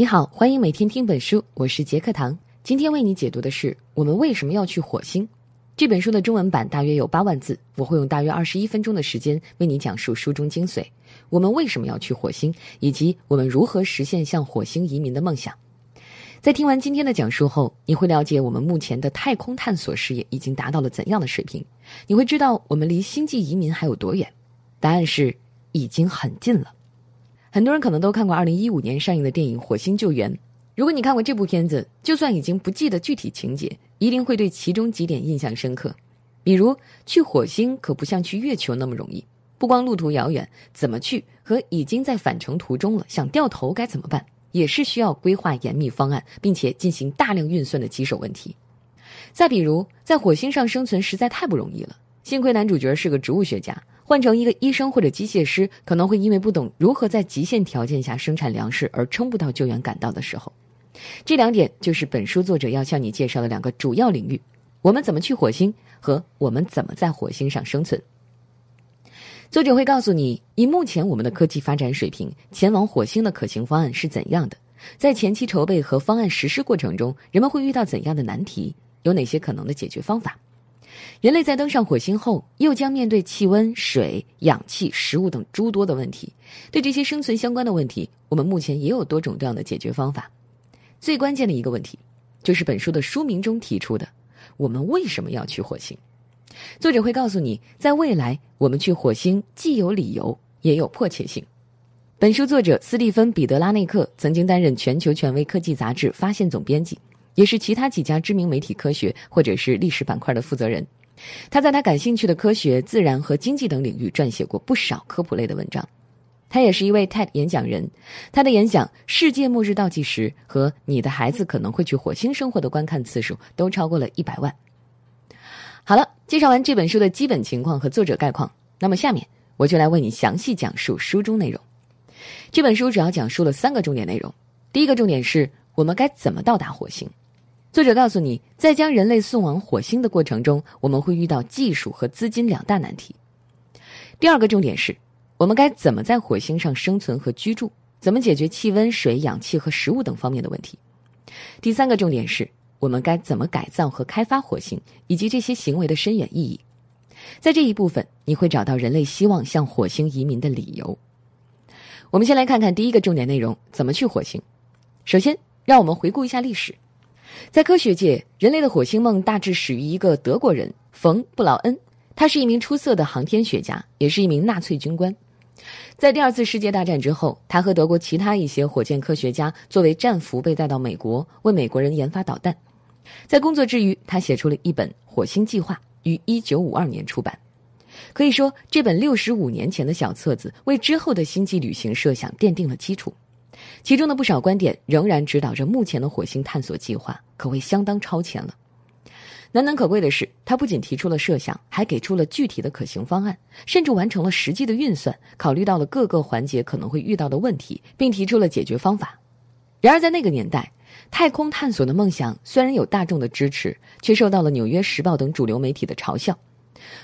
你好，欢迎每天听本书，我是杰克堂。今天为你解读的是《我们为什么要去火星》这本书的中文版，大约有八万字，我会用大约二十一分钟的时间为你讲述书中精髓。我们为什么要去火星，以及我们如何实现向火星移民的梦想。在听完今天的讲述后，你会了解我们目前的太空探索事业已经达到了怎样的水平。你会知道我们离星际移民还有多远？答案是已经很近了。很多人可能都看过二零一五年上映的电影《火星救援》。如果你看过这部片子，就算已经不记得具体情节，一定会对其中几点印象深刻。比如，去火星可不像去月球那么容易，不光路途遥远，怎么去和已经在返程途中了想掉头该怎么办，也是需要规划严密方案，并且进行大量运算的棘手问题。再比如，在火星上生存实在太不容易了，幸亏男主角是个植物学家。换成一个医生或者机械师，可能会因为不懂如何在极限条件下生产粮食而撑不到救援赶到的时候。这两点就是本书作者要向你介绍的两个主要领域：我们怎么去火星和我们怎么在火星上生存。作者会告诉你，以目前我们的科技发展水平，前往火星的可行方案是怎样的，在前期筹备和方案实施过程中，人们会遇到怎样的难题，有哪些可能的解决方法。人类在登上火星后，又将面对气温、水、氧气、食物等诸多的问题。对这些生存相关的问题，我们目前也有多种多样的解决方法。最关键的一个问题，就是本书的书名中提出的：我们为什么要去火星？作者会告诉你，在未来，我们去火星既有理由，也有迫切性。本书作者斯蒂芬·彼得拉内克曾经担任全球权威科技杂志《发现》总编辑。也是其他几家知名媒体科学或者是历史板块的负责人，他在他感兴趣的科学、自然和经济等领域撰写过不少科普类的文章。他也是一位 TED 演讲人，他的演讲《世界末日倒计时》和《你的孩子可能会去火星生活》的观看次数都超过了一百万。好了，介绍完这本书的基本情况和作者概况，那么下面我就来为你详细讲述书中内容。这本书主要讲述了三个重点内容，第一个重点是我们该怎么到达火星。作者告诉你，在将人类送往火星的过程中，我们会遇到技术和资金两大难题。第二个重点是，我们该怎么在火星上生存和居住，怎么解决气温、水、氧气和食物等方面的问题。第三个重点是我们该怎么改造和开发火星，以及这些行为的深远意义。在这一部分，你会找到人类希望向火星移民的理由。我们先来看看第一个重点内容：怎么去火星。首先，让我们回顾一下历史。在科学界，人类的火星梦大致始于一个德国人冯·布劳恩，他是一名出色的航天学家，也是一名纳粹军官。在第二次世界大战之后，他和德国其他一些火箭科学家作为战俘被带到美国，为美国人研发导弹。在工作之余，他写出了一本《火星计划》，于1952年出版。可以说，这本65年前的小册子为之后的星际旅行设想奠定了基础。其中的不少观点仍然指导着目前的火星探索计划，可谓相当超前了。难能可贵的是，他不仅提出了设想，还给出了具体的可行方案，甚至完成了实际的运算，考虑到了各个环节可能会遇到的问题，并提出了解决方法。然而，在那个年代，太空探索的梦想虽然有大众的支持，却受到了《纽约时报》等主流媒体的嘲笑。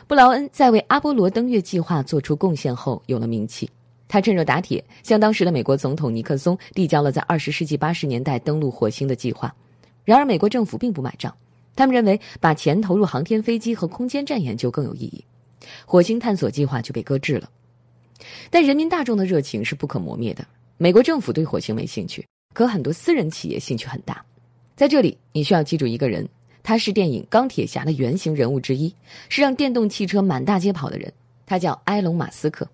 布劳恩在为阿波罗登月计划做出贡献后，有了名气。他趁热打铁，向当时的美国总统尼克松递交了在二十世纪八十年代登陆火星的计划。然而，美国政府并不买账，他们认为把钱投入航天飞机和空间站研究更有意义，火星探索计划就被搁置了。但人民大众的热情是不可磨灭的。美国政府对火星没兴趣，可很多私人企业兴趣很大。在这里，你需要记住一个人，他是电影《钢铁侠》的原型人物之一，是让电动汽车满大街跑的人。他叫埃隆·马斯克。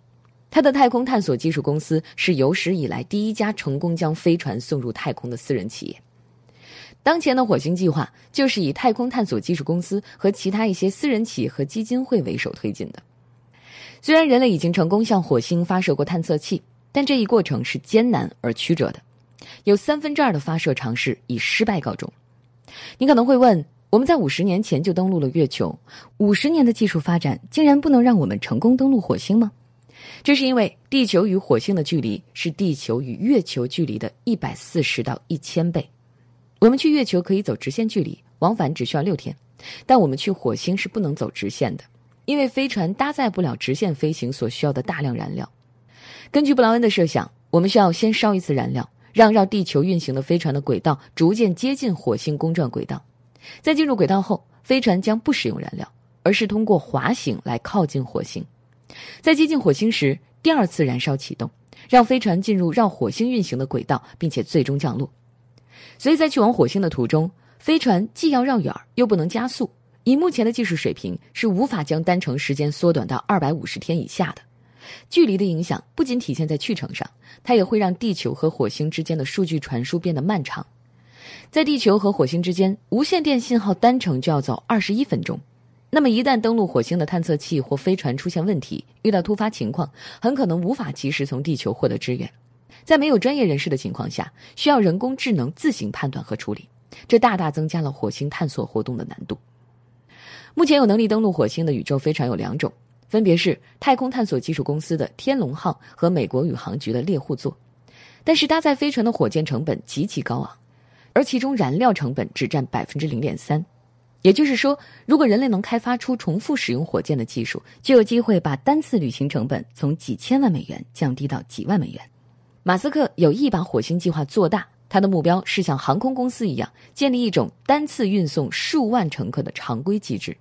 他的太空探索技术公司是有史以来第一家成功将飞船送入太空的私人企业。当前的火星计划就是以太空探索技术公司和其他一些私人企业和基金会为首推进的。虽然人类已经成功向火星发射过探测器，但这一过程是艰难而曲折的，有三分之二的发射尝试以失败告终。你可能会问：我们在五十年前就登陆了月球，五十年的技术发展竟然不能让我们成功登陆火星吗？这是因为地球与火星的距离是地球与月球距离的一百四十到一千倍。我们去月球可以走直线距离，往返只需要六天，但我们去火星是不能走直线的，因为飞船搭载不了直线飞行所需要的大量燃料。根据布劳恩的设想，我们需要先烧一次燃料，让绕地球运行的飞船的轨道逐渐接近火星公转轨道。在进入轨道后，飞船将不使用燃料，而是通过滑行来靠近火星。在接近火星时，第二次燃烧启动，让飞船进入绕火星运行的轨道，并且最终降落。所以在去往火星的途中，飞船既要绕远又不能加速。以目前的技术水平，是无法将单程时间缩短到二百五十天以下的。距离的影响不仅体现在去程上，它也会让地球和火星之间的数据传输变得漫长。在地球和火星之间，无线电信号单程就要走二十一分钟。那么，一旦登陆火星的探测器或飞船出现问题，遇到突发情况，很可能无法及时从地球获得支援。在没有专业人士的情况下，需要人工智能自行判断和处理，这大大增加了火星探索活动的难度。目前有能力登陆火星的宇宙飞船有两种，分别是太空探索技术公司的天龙号和美国宇航局的猎户座。但是搭载飞船的火箭成本极其高昂，而其中燃料成本只占百分之零点三。也就是说，如果人类能开发出重复使用火箭的技术，就有机会把单次旅行成本从几千万美元降低到几万美元。马斯克有意把火星计划做大。他的目标是像航空公司一样建立一种单次运送数万乘客的常规机制，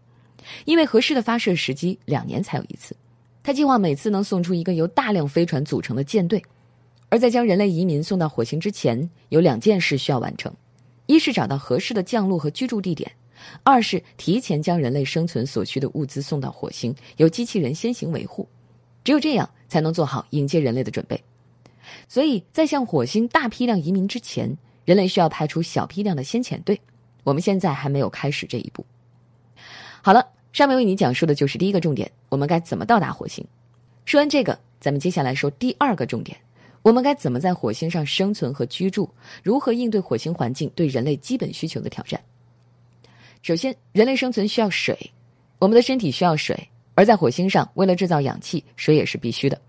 因为合适的发射时机两年才有一次。他计划每次能送出一个由大量飞船组成的舰队，而在将人类移民送到火星之前，有两件事需要完成：一是找到合适的降落和居住地点；二是提前将人类生存所需的物资送到火星，由机器人先行维护。只有这样，才能做好迎接人类的准备。所以在向火星大批量移民之前，人类需要派出小批量的先遣队。我们现在还没有开始这一步。好了，上面为你讲述的就是第一个重点：我们该怎么到达火星。说完这个，咱们接下来说第二个重点：我们该怎么在火星上生存和居住？如何应对火星环境对人类基本需求的挑战？首先，人类生存需要水，我们的身体需要水，而在火星上，为了制造氧气，水也是必须的。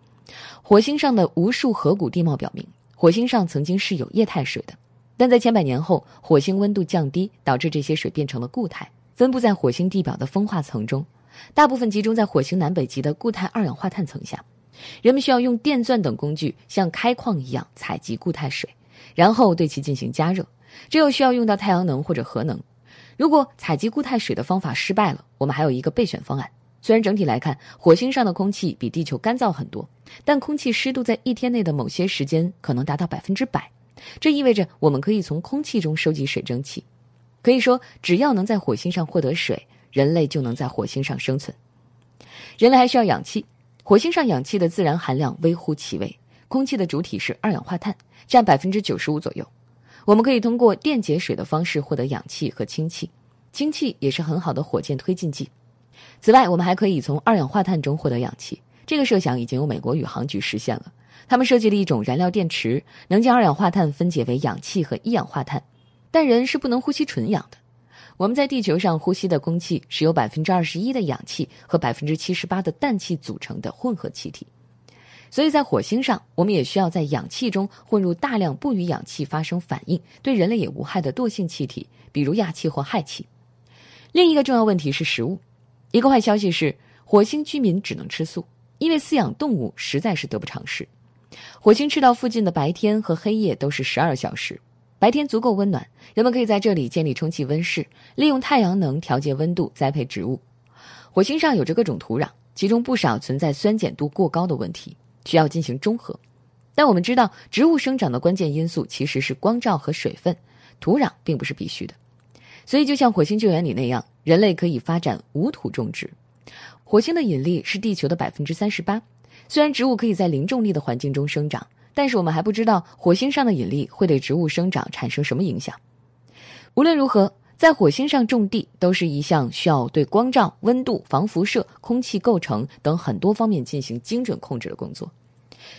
火星上的无数河谷地貌表明，火星上曾经是有液态水的，但在千百年后，火星温度降低，导致这些水变成了固态，分布在火星地表的风化层中，大部分集中在火星南北极的固态二氧化碳层下。人们需要用电钻等工具，像开矿一样采集固态水，然后对其进行加热，这又需要用到太阳能或者核能。如果采集固态水的方法失败了，我们还有一个备选方案。虽然整体来看，火星上的空气比地球干燥很多，但空气湿度在一天内的某些时间可能达到百分之百。这意味着我们可以从空气中收集水蒸气。可以说，只要能在火星上获得水，人类就能在火星上生存。人类还需要氧气。火星上氧气的自然含量微乎其微，空气的主体是二氧化碳，占百分之九十五左右。我们可以通过电解水的方式获得氧气和氢气，氢气也是很好的火箭推进剂。此外，我们还可以从二氧化碳中获得氧气。这个设想已经由美国宇航局实现了。他们设计了一种燃料电池，能将二氧化碳分解为氧气和一氧化碳。但人是不能呼吸纯氧的。我们在地球上呼吸的空气是由百分之二十一的氧气和百分之七十八的氮气组成的混合气体。所以在火星上，我们也需要在氧气中混入大量不与氧气发生反应、对人类也无害的惰性气体，比如氩气或氦气。另一个重要问题是食物。一个坏消息是，火星居民只能吃素，因为饲养动物实在是得不偿失。火星赤道附近的白天和黑夜都是十二小时，白天足够温暖，人们可以在这里建立充气温室，利用太阳能调节温度，栽培植物。火星上有着各种土壤，其中不少存在酸碱度过高的问题，需要进行中和。但我们知道，植物生长的关键因素其实是光照和水分，土壤并不是必须的。所以，就像火星救援里那样。人类可以发展无土种植。火星的引力是地球的百分之三十八。虽然植物可以在零重力的环境中生长，但是我们还不知道火星上的引力会对植物生长产生什么影响。无论如何，在火星上种地都是一项需要对光照、温度、防辐射、空气构成等很多方面进行精准控制的工作。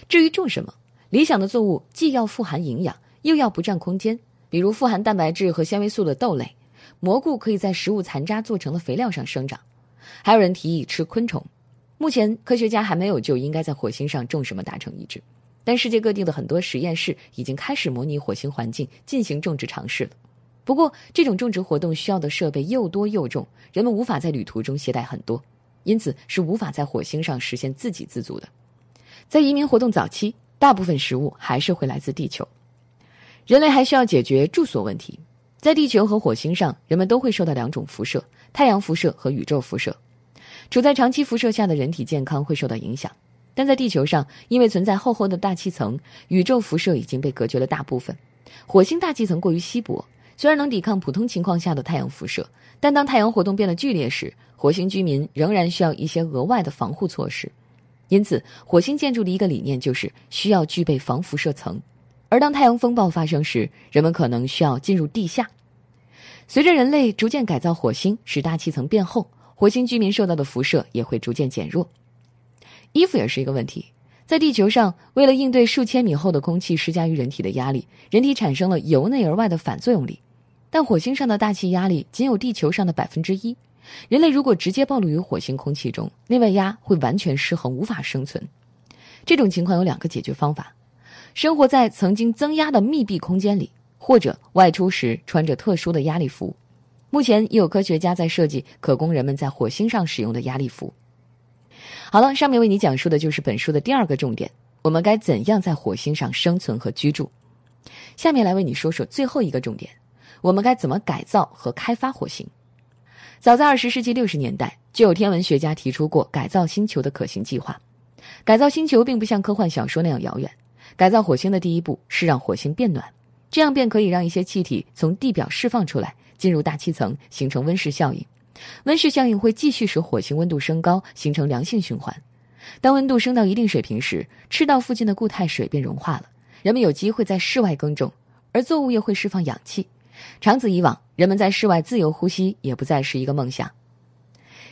至于种什么，理想的作物既要富含营养，又要不占空间，比如富含蛋白质和纤维素的豆类。蘑菇可以在食物残渣做成的肥料上生长，还有人提议吃昆虫。目前科学家还没有就应该在火星上种什么达成一致，但世界各地的很多实验室已经开始模拟火星环境进行种植尝试了。不过，这种种植活动需要的设备又多又重，人们无法在旅途中携带很多，因此是无法在火星上实现自给自足的。在移民活动早期，大部分食物还是会来自地球。人类还需要解决住所问题。在地球和火星上，人们都会受到两种辐射：太阳辐射和宇宙辐射。处在长期辐射下的人体健康会受到影响。但在地球上，因为存在厚厚的大气层，宇宙辐射已经被隔绝了大部分。火星大气层过于稀薄，虽然能抵抗普通情况下的太阳辐射，但当太阳活动变得剧烈时，火星居民仍然需要一些额外的防护措施。因此，火星建筑的一个理念就是需要具备防辐射层。而当太阳风暴发生时，人们可能需要进入地下。随着人类逐渐改造火星，使大气层变厚，火星居民受到的辐射也会逐渐减弱。衣服也是一个问题。在地球上，为了应对数千米厚的空气施加于人体的压力，人体产生了由内而外的反作用力。但火星上的大气压力仅有地球上的百分之一，人类如果直接暴露于火星空气中，内外压会完全失衡，无法生存。这种情况有两个解决方法：生活在曾经增压的密闭空间里，或者外出时穿着特殊的压力服。目前已有科学家在设计可供人们在火星上使用的压力服。好了，上面为你讲述的就是本书的第二个重点：我们该怎样在火星上生存和居住。下面来为你说说最后一个重点：我们该怎么改造和开发火星？早在二十世纪六十年代，就有天文学家提出过改造星球的可行计划。改造星球并不像科幻小说那样遥远。改造火星的第一步是让火星变暖，这样便可以让一些气体从地表释放出来，进入大气层，形成温室效应。温室效应会继续使火星温度升高，形成良性循环。当温度升到一定水平时，赤道附近的固态水便融化了，人们有机会在室外耕种，而作物又会释放氧气。长此以往，人们在室外自由呼吸也不再是一个梦想。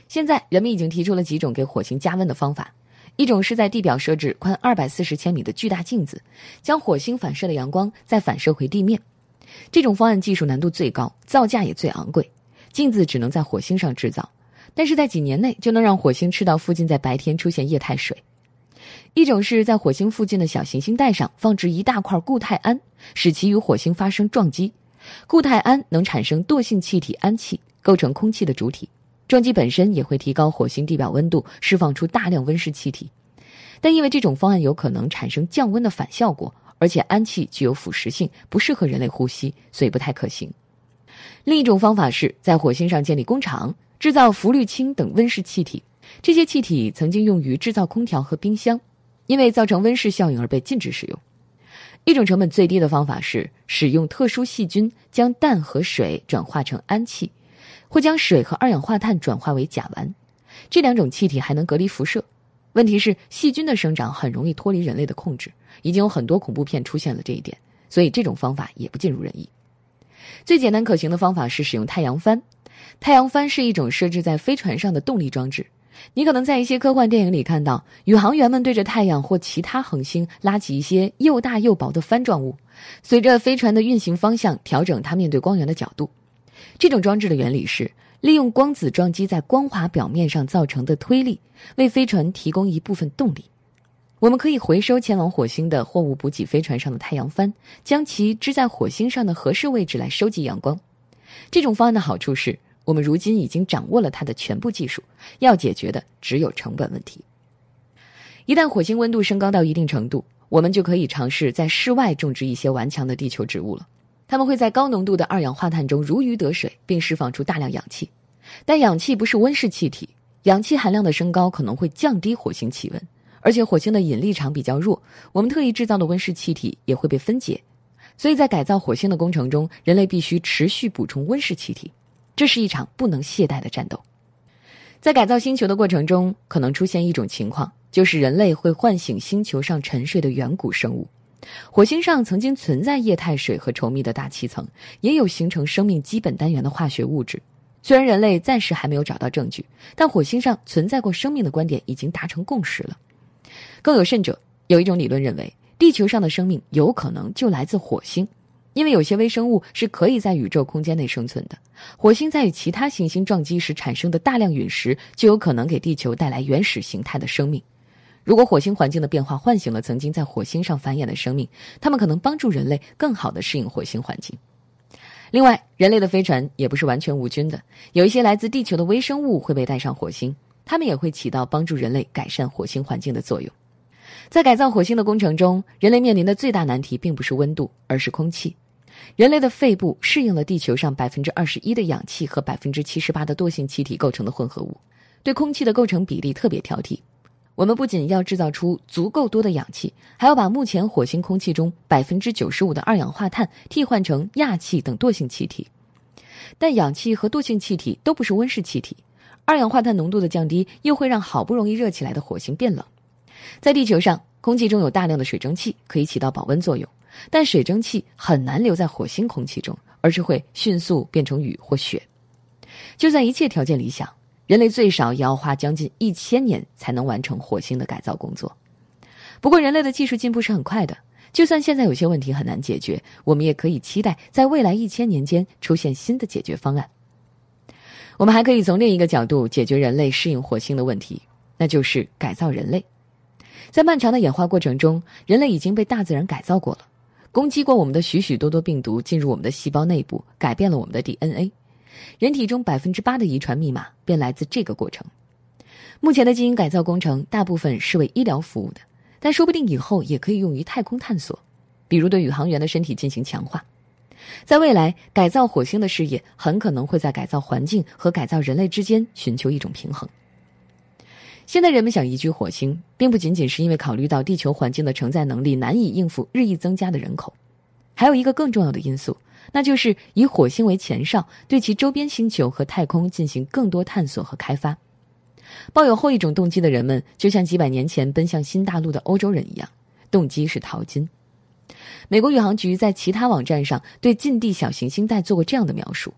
现在，人们已经提出了几种给火星加温的方法：一种是在地表设置宽二百四十千米的巨大镜子，将火星反射的阳光再反射回地面。这种方案技术难度最高，造价也最昂贵。镜子只能在火星上制造，但是在几年内就能让火星赤道附近在白天出现液态水。一种是在火星附近的小行星带上放置一大块固态氨，使其与火星发生撞击。固态氨能产生惰性气体氨气，构成空气的主体。撞击本身也会提高火星地表温度，释放出大量温室气体。但因为这种方案有可能产生降温的反效果，而且氨气具有腐蚀性，不适合人类呼吸，所以不太可行。另一种方法是在火星上建立工厂，制造氟氯氢等温室气体。这些气体曾经用于制造空调和冰箱，因为造成温室效应而被禁止使用。一种成本最低的方法是使用特殊细菌将氮和水转化成氨气，或将水和二氧化碳转化为甲烷。这两种气体还能隔离辐射。问题是细菌的生长很容易脱离人类的控制，已经有很多恐怖片出现了这一点，所以这种方法也不尽如人意。最简单可行的方法是使用太阳帆。太阳帆是一种设置在飞船上的动力装置。你可能在一些科幻电影里看到宇航员们对着太阳或其他恒星拉起一些又大又薄的帆状物，随着飞船的运行方向调整它面对光源的角度。这种装置的原理是利用光子撞击在光滑表面上造成的推力，为飞船提供一部分动力。我们可以回收前往火星的货物补给飞船上的太阳帆，将其支在火星上的合适位置来收集阳光。这种方案的好处是我们如今已经掌握了它的全部技术，要解决的只有成本问题。一旦火星温度升高到一定程度，我们就可以尝试在室外种植一些顽强的地球植物了。它们会在高浓度的二氧化碳中如鱼得水，并释放出大量氧气。但氧气不是温室气体，氧气含量的升高可能会降低火星气温。而且火星的引力场比较弱，我们特意制造的温室气体也会被分解，所以在改造火星的工程中，人类必须持续补充温室气体，这是一场不能懈怠的战斗。在改造星球的过程中，可能出现一种情况，就是人类会唤醒星球上沉睡的远古生物。火星上曾经存在液态水和稠密的大气层，也有形成生命基本单元的化学物质。虽然人类暂时还没有找到证据，但火星上存在过生命的观点已经达成共识了。更有甚者，有一种理论认为，地球上的生命有可能就来自火星，因为有些微生物是可以在宇宙空间内生存的。火星在与其他行星撞击时产生的大量陨石，就有可能给地球带来原始形态的生命。如果火星环境的变化唤醒了曾经在火星上繁衍的生命，它们可能帮助人类更好地适应火星环境。另外，人类的飞船也不是完全无菌的，有一些来自地球的微生物会被带上火星。它们也会起到帮助人类改善火星环境的作用。在改造火星的工程中，人类面临的最大难题并不是温度，而是空气。人类的肺部适应了地球上百分之二十一的氧气和百分之七十八的惰性气体构成的混合物，对空气的构成比例特别挑剔。我们不仅要制造出足够多的氧气，还要把目前火星空气中百分之九十五的二氧化碳替换成氩气等惰性气体。但氧气和惰性气体都不是温室气体，二氧化碳浓度的降低又会让好不容易热起来的火星变冷。在地球上，空气中有大量的水蒸气，可以起到保温作用，但水蒸气很难留在火星空气中，而是会迅速变成雨或雪。就算一切条件理想，人类最少也要花将近一千年才能完成火星的改造工作。不过，人类的技术进步是很快的。就算现在有些问题很难解决，我们也可以期待在未来一千年间出现新的解决方案。我们还可以从另一个角度解决人类适应火星的问题，那就是改造人类。在漫长的演化过程中，人类已经被大自然改造过了，攻击过我们的许许多多病毒进入我们的细胞内部，改变了我们的 DNA。人体中百分之八的遗传密码便来自这个过程。目前的基因改造工程大部分是为医疗服务的。但说不定以后也可以用于太空探索，比如对宇航员的身体进行强化。在未来，改造火星的事业很可能会在改造环境和改造人类之间寻求一种平衡。现在人们想移居火星，并不仅仅是因为考虑到地球环境的承载能力难以应付日益增加的人口，还有一个更重要的因素，那就是以火星为前哨，对其周边星球和太空进行更多探索和开发。抱有后一种动机的人们，就像几百年前奔向新大陆的欧洲人一样，动机是淘金。美国宇航局在其他网站上对近地小行星带做过这样的描述：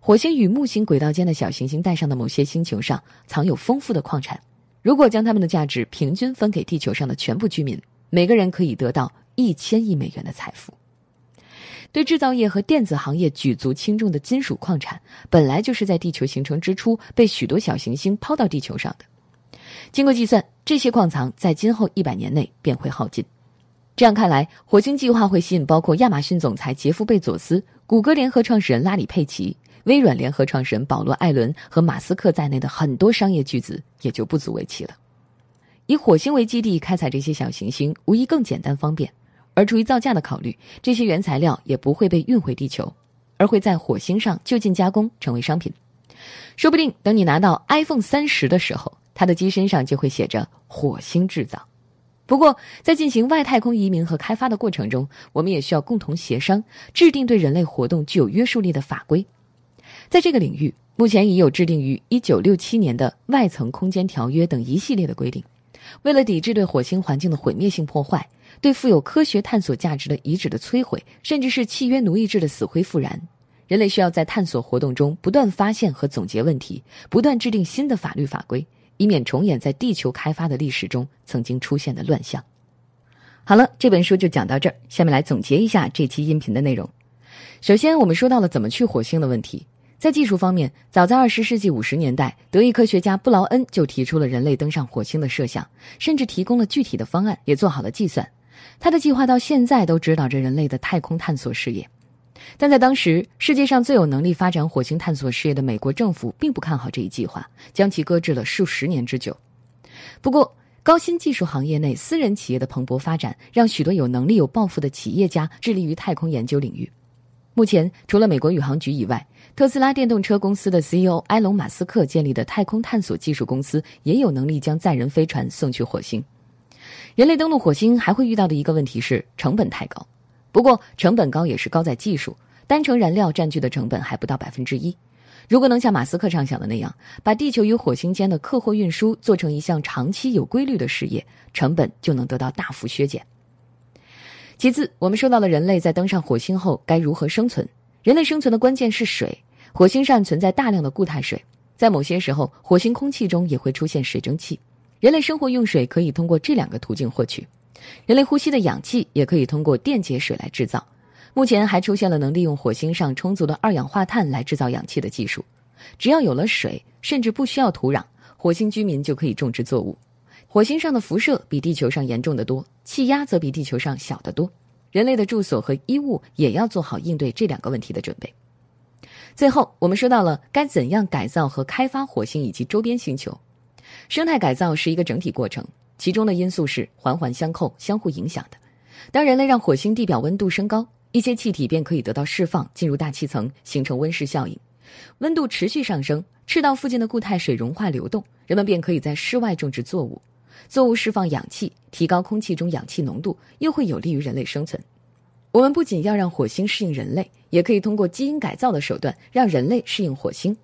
火星与木星轨道间的小行星带上的某些星球上藏有丰富的矿产，如果将它们的价值平均分给地球上的全部居民，每个人可以得到一千亿美元的财富。对制造业和电子行业举足轻重的金属矿产，本来就是在地球形成之初被许多小行星抛到地球上的。经过计算，这些矿藏在今后一百年内便会耗尽。这样看来，火星计划会吸引包括亚马逊总裁杰夫·贝佐斯、谷歌联合创始人拉里·佩奇、微软联合创始人保罗·艾伦和马斯克在内的很多商业巨子，也就不足为奇了。以火星为基地开采这些小行星，无疑更简单方便。而出于造价的考虑，这些原材料也不会被运回地球，而会在火星上就近加工成为商品。说不定等你拿到 iPhone 三十的时候，它的机身上就会写着“火星制造”。不过，在进行外太空移民和开发的过程中，我们也需要共同协商，制定对人类活动具有约束力的法规。在这个领域，目前已有制定于1967年的《外层空间条约》等一系列的规定。为了抵制对火星环境的毁灭性破坏。对富有科学探索价值的遗址的摧毁，甚至是契约奴役制的死灰复燃，人类需要在探索活动中不断发现和总结问题，不断制定新的法律法规，以免重演在地球开发的历史中曾经出现的乱象。好了，这本书就讲到这儿，下面来总结一下这期音频的内容。首先，我们说到了怎么去火星的问题。在技术方面，早在二十世纪五十年代，德意科学家布劳恩就提出了人类登上火星的设想，甚至提供了具体的方案，也做好了计算。他的计划到现在都指导着人类的太空探索事业，但在当时，世界上最有能力发展火星探索事业的美国政府并不看好这一计划，将其搁置了数十年之久。不过，高新技术行业内私人企业的蓬勃发展，让许多有能力、有抱负的企业家致力于太空研究领域。目前，除了美国宇航局以外，特斯拉电动车公司的 CEO 埃隆·马斯克建立的太空探索技术公司也有能力将载人飞船送去火星。人类登陆火星还会遇到的一个问题是成本太高，不过成本高也是高在技术，单程燃料占据的成本还不到百分之一。如果能像马斯克畅想的那样，把地球与火星间的客货运输做成一项长期有规律的事业，成本就能得到大幅削减。其次，我们说到了人类在登上火星后该如何生存。人类生存的关键是水，火星上存在大量的固态水，在某些时候，火星空气中也会出现水蒸气。人类生活用水可以通过这两个途径获取，人类呼吸的氧气也可以通过电解水来制造。目前还出现了能利用火星上充足的二氧化碳来制造氧气的技术。只要有了水，甚至不需要土壤，火星居民就可以种植作物。火星上的辐射比地球上严重的多，气压则比地球上小得多。人类的住所和衣物也要做好应对这两个问题的准备。最后，我们说到了该怎样改造和开发火星以及周边星球。生态改造是一个整体过程，其中的因素是环环相扣、相互影响的。当人类让火星地表温度升高，一些气体便可以得到释放，进入大气层，形成温室效应。温度持续上升，赤道附近的固态水融化流动，人们便可以在室外种植作物。作物释放氧气，提高空气中氧气浓度，又会有利于人类生存。我们不仅要让火星适应人类，也可以通过基因改造的手段让人类适应火星。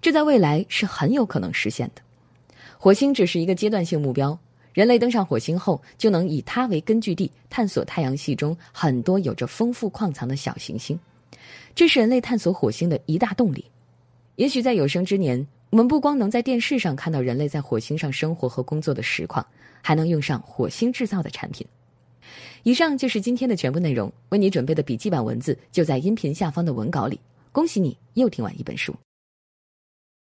这在未来是很有可能实现的。火星只是一个阶段性目标，人类登上火星后，就能以它为根据地探索太阳系中很多有着丰富矿藏的小行星。这是人类探索火星的一大动力。也许在有生之年，我们不光能在电视上看到人类在火星上生活和工作的实况，还能用上火星制造的产品。以上就是今天的全部内容，为你准备的笔记版文字就在音频下方的文稿里。恭喜你又听完一本书。